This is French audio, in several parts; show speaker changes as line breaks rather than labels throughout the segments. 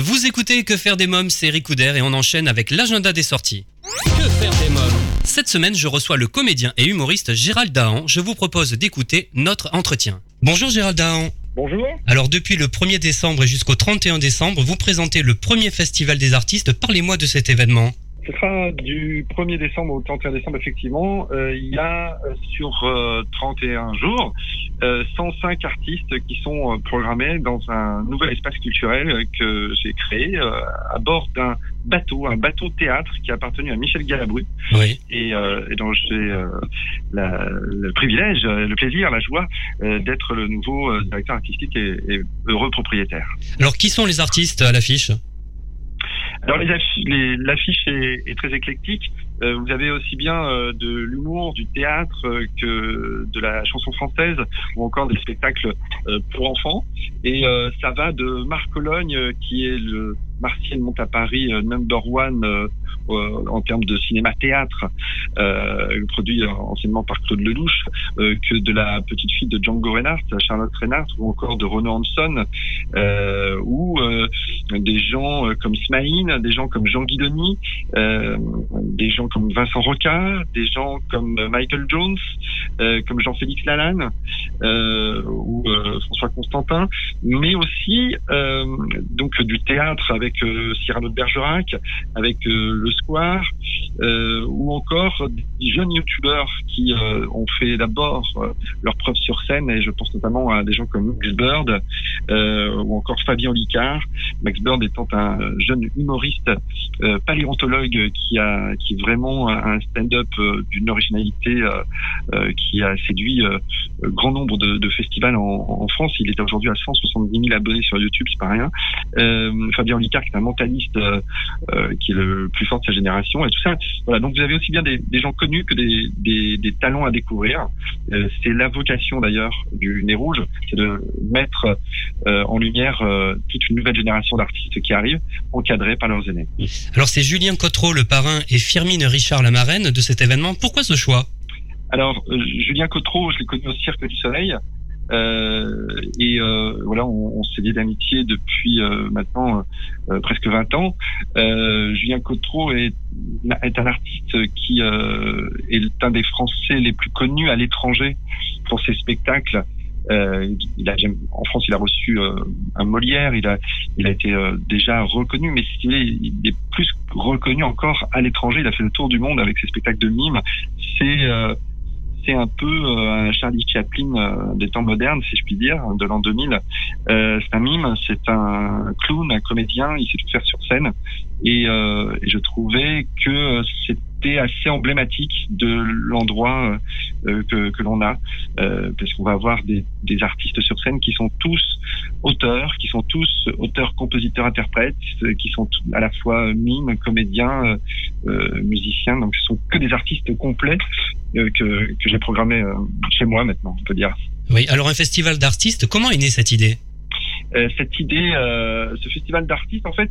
Vous écoutez Que faire des mômes, c'est Ricoudère et on enchaîne avec l'agenda des sorties. Que faire des mômes Cette semaine, je reçois le comédien et humoriste Gérald Dahan. Je vous propose d'écouter notre entretien. Bonjour Gérald Dahan.
Bonjour.
Alors depuis le 1er décembre et jusqu'au 31 décembre, vous présentez le premier festival des artistes. Parlez-moi de cet événement.
Ce sera du 1er décembre au 31 décembre, effectivement. Euh, il y a euh, sur euh, 31 jours euh, 105 artistes qui sont euh, programmés dans un nouvel espace culturel euh, que j'ai créé euh, à bord d'un bateau, un bateau théâtre qui a appartenu à Michel Galabru
Oui.
et, euh, et dont j'ai euh, le privilège, euh, le plaisir, la joie euh, d'être le nouveau euh, directeur artistique et, et heureux propriétaire.
Alors qui sont les artistes à l'affiche?
Alors les- l'affiche est, est très éclectique. Euh, vous avez aussi bien euh, de l'humour, du théâtre euh, que de la chanson française ou encore des spectacles pour enfants. Et ça va de Marc Cologne, qui est le Martial monte à Paris, number one en termes de cinéma-théâtre, euh, produit euh, anciennement par Claude Lelouch, euh, que de la petite fille de Django Reinhardt, Charlotte Reinhardt, ou encore de Renaud Hanson, euh, ou euh, des gens euh, comme Smaïn, des gens comme Jean Guidoni, euh, des gens comme Vincent Roca, des gens comme euh, Michael Jones, euh, comme Jean-Félix Lalanne euh, ou euh, François Constantin, mais aussi euh, donc du théâtre avec euh, Cyrano de Bergerac, avec euh, Le Square, euh, ou encore des jeunes youtubeurs qui euh, ont fait d'abord euh, leur preuve sur scène, et je pense notamment à des gens comme Max Bird, euh, ou encore Fabien Licard, Max Bird étant un jeune humoriste paléontologue qui a qui vraiment un stand-up d'une originalité qui a séduit grand nombre de, festivals en, en France. Il est aujourd'hui à 170 000 abonnés sur YouTube, c'est pas rien. Fabien Licard qui est un mentaliste qui est le plus de sa génération et tout ça. Voilà, donc vous avez aussi bien des, des gens connus que des, des, des talents à découvrir. Euh, c'est la vocation d'ailleurs du Nez Rouge, c'est de mettre euh, en lumière euh, toute une nouvelle génération d'artistes qui arrivent, encadrés par leurs aînés.
Alors c'est Julien Cotreau, le parrain, et Firmine Richard, la marraine de cet événement. Pourquoi ce choix?
Alors, Julien Cotreau, je l'ai connu au Cirque du Soleil. Euh, et euh, voilà, on, on s'est liés d'amitié depuis euh, maintenant presque 20 ans. Julien Cotreau est, est un artiste qui est un des Français les plus connus à l'étranger pour ses spectacles. Euh, il a, en France, il a reçu euh, un Molière, il a, il a été euh, déjà reconnu, mais il est, plus reconnu encore à l'étranger. Il a fait le tour du monde avec ses spectacles de mime. C'est un peu euh, un Charlie Chaplin euh, des temps modernes, si je puis dire, de l'an 2000. Euh, c'est un mime, c'est un clown, un comédien, il sait tout faire sur scène. Et, euh, et je trouvais que c'était assez emblématique de l'endroit euh, que, que l'on a, euh, parce qu'on va avoir des, des artistes sur scène qui sont tous auteurs, qui sont tous auteurs, compositeurs, interprètes, euh, qui sont à la fois mimes, comédiens, euh, euh, musiciens. Donc ce sont que des artistes complets euh, que, que j'ai programmé euh, chez moi maintenant, on peut dire.
Oui, alors un festival d'artistes, comment est née cette idée?
Euh, cette idée, euh, ce festival d'artistes, en fait,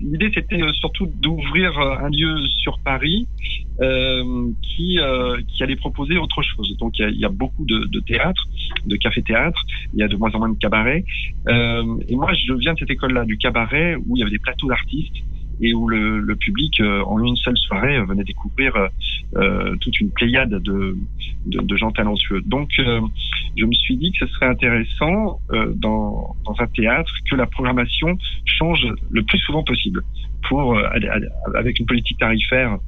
l'idée c'était euh, surtout d'ouvrir euh, un lieu sur Paris euh, qui euh, qui allait proposer autre chose. Donc il y a, beaucoup de, de théâtre, de café-théâtre, il y a de moins en moins de cabarets. Euh, et moi, je viens de cette école-là, du cabaret, où il y avait des plateaux d'artistes et où le, le public, euh, en une seule soirée, euh, venait découvrir euh, toute une pléiade de, de, de gens talentueux. Donc, je me suis dit que ce serait intéressant dans, dans un théâtre que la programmation change le plus souvent possible pour avec une politique tarifaire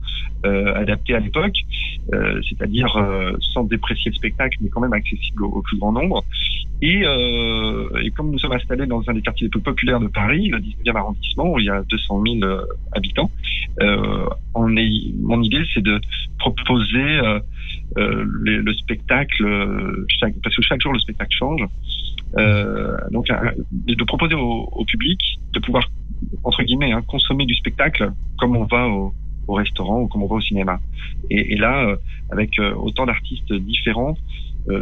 euh, adaptée à l'époque, euh, c'est-à-dire euh, sans déprécier le spectacle, mais quand même accessible au plus grand nombre. Et, euh, et comme nous sommes installés dans un des quartiers les plus populaires de Paris, le 19e arrondissement, où il y a 200 000 euh, habitants, euh, on est, mon idée c'est de proposer euh, euh, le spectacle, euh, chaque, parce que chaque jour le spectacle change. Donc de, proposer au, public de pouvoir entre guillemets hein, consommer du spectacle comme on va au, au restaurant ou comme on va au cinéma. Et, et là, avec autant d'artistes différents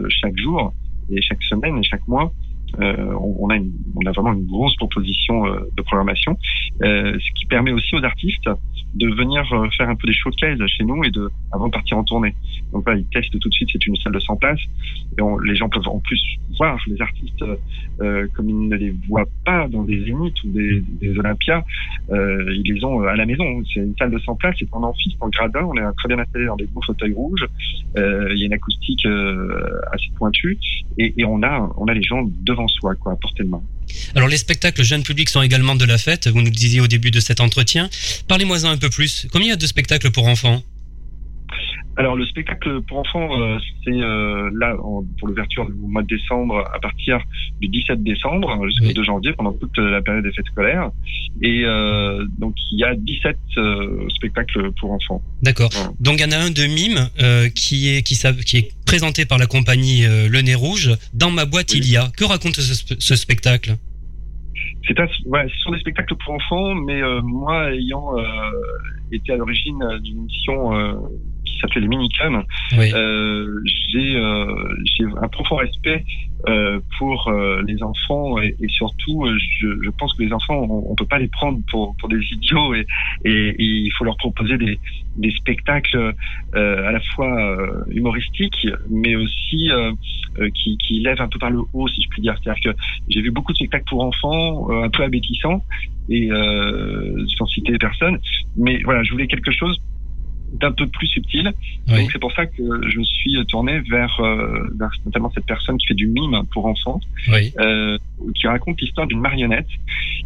chaque jour et chaque semaine et chaque mois, on, on a une, on a vraiment une grosse proposition euh, de programmation, euh, ce qui permet aussi aux artistes de venir faire un peu des showcases chez nous et de avant de partir en tournée. Donc voilà, ils testent tout de suite. C'est une salle de 100 places et les gens peuvent en plus voir les artistes comme ils ne les voient pas dans des zéniths ou des, des Olympias. ils les ont à la maison. C'est une salle de 100 places. C'est en amphi, en gradin. On est très bien installé dans des beaux fauteuils rouges. Il y a une acoustique assez pointue et, et on a on a les gens devant soi, quoi.
Alors les spectacles jeunes publics sont également de la fête, vous nous le disiez au début de cet entretien. Parlez-moi un peu plus. Combien il y a de spectacles pour enfants?
Alors le spectacle pour enfants, euh, c'est euh, là pour l'ouverture du mois de décembre à partir du 17 décembre jusqu'au 2 janvier pendant toute la période des fêtes scolaires. Et euh, donc il y a 17 spectacles pour enfants.
D'accord. Donc il y en a un de mime qui est qui, qui est présenté par la compagnie Le Nez Rouge. Dans ma boîte il y a. Que raconte ce, spectacle?
C'est ouais, ce sont des spectacles pour enfants, mais moi ayant été à l'origine d'une mission s'appelait les minicums. Euh, j'ai euh, j'ai un profond respect euh, pour euh, les enfants et, et surtout, euh, je, je, pense que les enfants, on, on, peut pas les prendre pour, pour des idiots et, et, et il faut leur proposer des, des spectacles à la fois humoristiques, mais aussi qui, qui lèvent un peu par le haut, si je puis dire. C'est-à-dire que j'ai vu beaucoup de spectacles pour enfants, un peu abétissants et sans citer personne, mais voilà, je voulais quelque chose d'un peu plus subtil. Donc c'est pour ça que je me suis tourné vers, euh, notamment cette personne qui fait du mime pour enfants, euh, qui raconte l'histoire d'une marionnette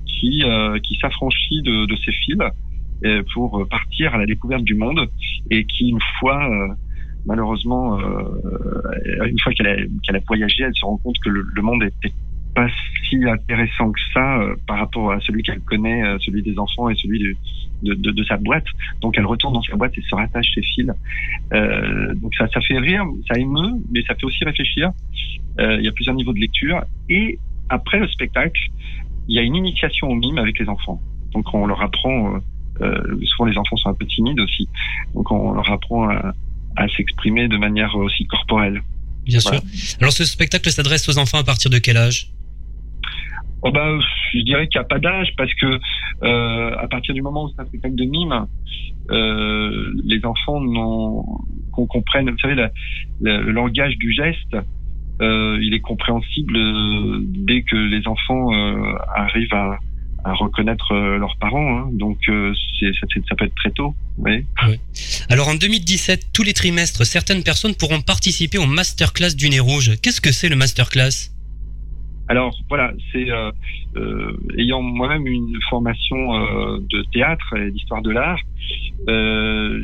qui euh, qui s'affranchit de, de, ses fils euh, pour partir à la découverte du monde et qui une fois euh, malheureusement une fois qu'elle a, qu'elle a voyagé, elle se rend compte que le, le monde était pas si intéressant que ça euh, par rapport à celui qu'elle connaît, euh, celui des enfants et celui de, de, de, de, sa boîte. Donc elle retourne dans sa boîte et se rattache ses fils. Euh, donc ça, ça fait rire, ça émeut, mais ça fait aussi réfléchir. Il y a plusieurs niveaux de lecture. Et après le spectacle, il y a une initiation au mime avec les enfants. Donc on leur apprend, souvent les enfants sont un peu timides aussi, donc on leur apprend à, à s'exprimer de manière aussi corporelle.
Bien sûr. Alors ce spectacle s'adresse aux enfants à partir de quel âge?
Oh bah, je dirais qu'il n'y a pas d'âge parce que euh, à partir du moment où c'est un spectacle de mime, euh, les enfants qu'on comprenne, vous savez, le langage du geste, euh, il est compréhensible euh, dès que les enfants euh, arrivent à, à, reconnaître euh, leurs parents. Hein. Donc c'est, ça, ça, peut être très tôt. Oui.
oui. Alors en 2017, tous les trimestres, certaines personnes pourront participer au masterclass du nez rouge. Qu'est-ce que c'est le masterclass?
Alors voilà, c'est euh, euh, ayant moi-même une formation euh, de théâtre et d'histoire de l'art, euh,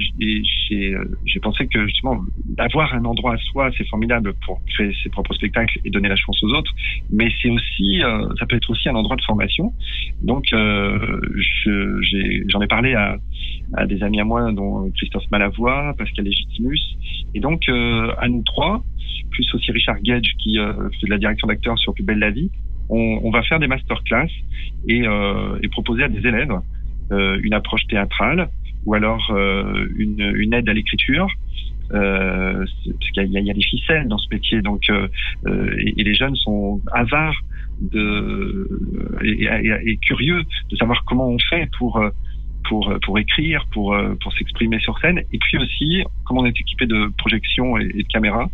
j'ai pensé que justement d'avoir un endroit à soi, c'est formidable pour créer ses propres spectacles et donner la chance aux autres, mais c'est aussi, ça peut être aussi un endroit de formation. Donc j'en ai, ai, parlé à, à, des amis à moi, dont Christophe Malavoie, Pascal Légitimus, et donc à nous trois plus aussi Richard Gage qui euh, fait de la direction d'acteurs sur Plus belle la vie, on, va faire des masterclass et, euh, proposer à des élèves euh, une approche théâtrale ou alors euh, une, aide à l'écriture. Euh, parce qu'il y, a des ficelles dans ce métier, donc euh, et, les jeunes sont avares et, curieux de savoir comment on fait pour pour pour écrire, pour pour s'exprimer sur scène, et puis aussi comment on est équipé de projections et de caméras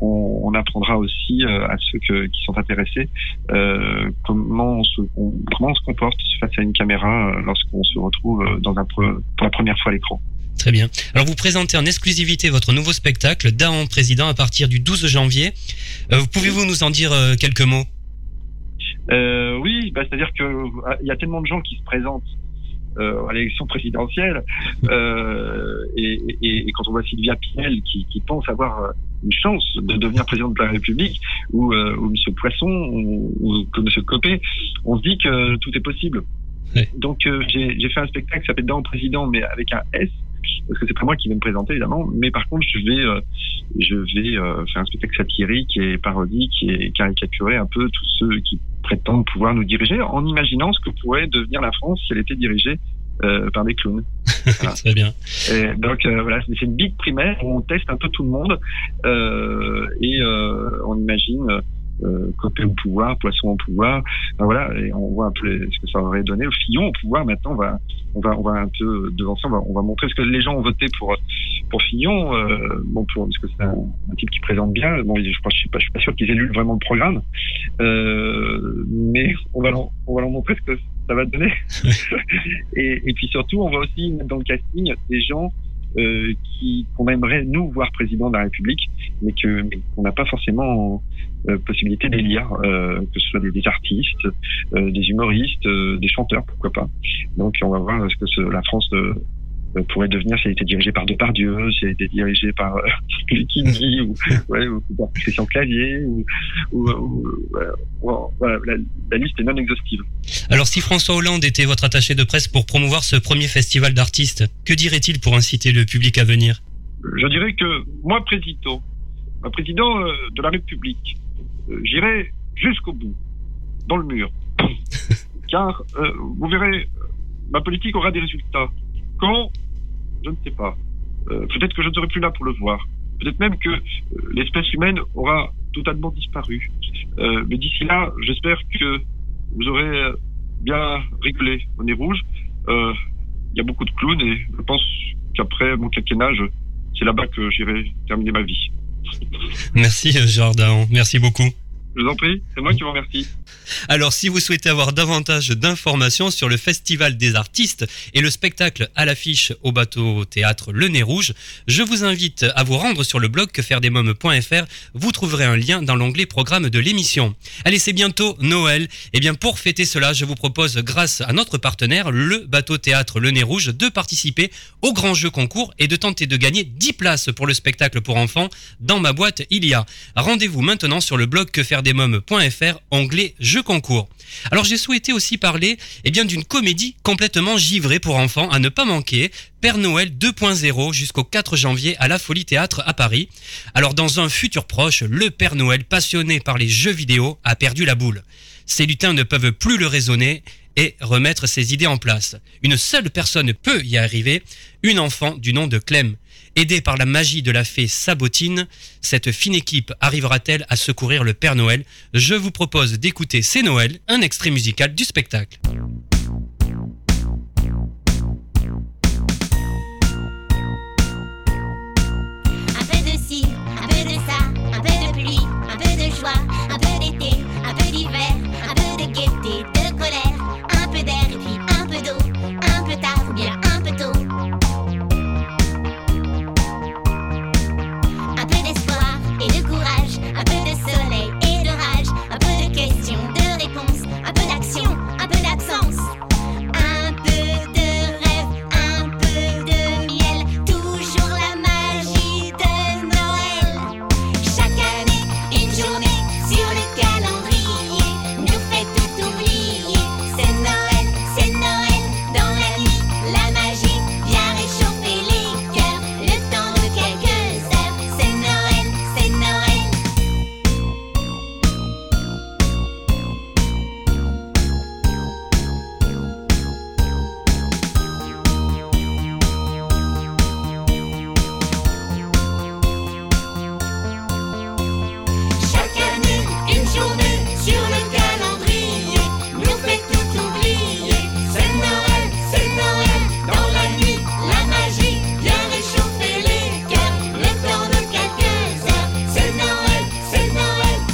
on, on apprendra aussi euh, à ceux que, qui sont intéressés euh, comment, on se, on, comment on se comporte face à une caméra euh, lorsqu'on se retrouve dans un, pour la première fois à l'écran.
Très bien. Alors vous présentez en exclusivité votre nouveau spectacle Dahan Président à partir du 12 janvier. Euh, Pouvez-vous nous en dire euh, quelques mots?
Euh, Oui, bah, c'est-à-dire qu'il y a tellement de gens qui se présentent à l'élection présidentielle. Euh, et, et, et, quand on voit Sylvia Pinel qui, qui, pense avoir une chance de devenir président de la République, ou, euh, ou M. Poisson, ou, ou que M. Copé, on se dit que tout est possible. Donc euh, j'ai fait un spectacle qui s'appelle Dans président, mais avec un S, parce que c'est pas moi qui vais me présenter évidemment, mais par contre je vais euh, je vais euh, faire un spectacle satirique et parodique et caricaturer un peu tous ceux qui prétendent pouvoir nous diriger en imaginant ce que pourrait devenir la France si elle était dirigée euh, par des clowns.
Voilà. Très bien.
Et donc euh, voilà, c'est une big primaire où on teste un peu tout le monde euh, et on imagine euh, côté au pouvoir, poisson au pouvoir. voilà, et on voit un peu ce que ça aurait donné. Fillon au pouvoir, maintenant, on va, on va, on va un peu devant ça, on va, on va montrer ce que les gens ont voté pour pour Fillon. Euh, bon, pour, parce que c'est un, type qui présente bien. Bon, je crois, je suis pas, je suis pas sûr qu'ils aient lu vraiment le programme, euh, mais on va, leur, on va leur montrer ce que ça va donner. et, et puis surtout, on va aussi mettre dans le casting des gens euh, qui qu'on aimerait nous voir président de la République, mais que qu'on n'a pas forcément euh, possibilité d'élire, euh, que ce soit des, des artistes, des humoristes, des chanteurs, pourquoi pas. Donc on va voir ce que ce, la France pourrait devenir si elle était dirigée par Depardieu, si elle était dirigée par euh, Likini ou, ouais, ou par Christian Clavier, ou, ou, ou voilà, la, la, liste est non exhaustive.
Alors si François Hollande était votre attaché de presse pour promouvoir ce premier festival d'artistes, que dirait-il pour inciter le public à venir?
Je dirais que moi, président, président euh, de la République, j'irai jusqu'au bout, dans le mur. Car euh, vous verrez, ma politique aura des résultats. Quand Je ne sais pas. Euh, peut-être que je ne serai plus là pour le voir. Peut-être même que euh, l'espèce humaine aura totalement disparu. Euh, mais d'ici là, j'espère que vous aurez bien rigolé au nez rouge. Il y a beaucoup de clowns et je pense qu'après mon quinquennat, c'est là-bas que j'irai terminer ma vie.
Merci Dahan, merci beaucoup.
Je vous en prie, c'est moi qui vous remercie.
Alors, si vous souhaitez avoir davantage d'informations sur le Festival des artistes et le spectacle à l'affiche au bateau théâtre Le Nez Rouge, je vous invite à vous rendre sur le blog quefairedesmoms.fr. Vous trouverez un lien dans l'onglet programme de l'émission. Allez, c'est bientôt Noël. Et eh bien, pour fêter cela, je vous propose, grâce à notre partenaire, le bateau théâtre Le Nez Rouge, de participer au grand jeu concours et de tenter de gagner 10 places pour le spectacle pour enfants. Dans ma boîte, il y a. Rendez-vous maintenant sur le blog que faire desmoms.fr, onglet Jeux concours. Alors j'ai souhaité aussi parler eh bien d'une comédie complètement givrée pour enfants à ne pas manquer, Père Noël 2.0 jusqu'au 4 janvier à la Folie Théâtre à Paris. Alors dans un futur proche, le Père Noël passionné par les jeux vidéo a perdu la boule. Ses lutins ne peuvent plus le raisonner et remettre ses idées en place. Une seule personne peut y arriver, une enfant du nom de Clem. Aidée par la magie de la fée Sabotine, cette fine équipe arrivera-t-elle à secourir le Père Noël? Je vous propose d'écouter C'est Noël, un extrait musical du spectacle.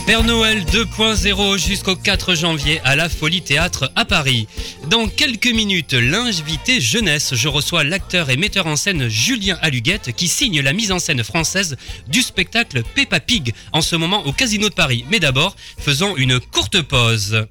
Père Noël 2.0 jusqu'au 4 janvier à la Folie Théâtre à Paris. Dans quelques minutes, l'invité jeunesse, je reçois l'acteur et metteur en scène Julien Aluguette qui signe la mise en scène française du spectacle Peppa Pig en ce moment au Casino de Paris. Mais d'abord, faisons une courte pause.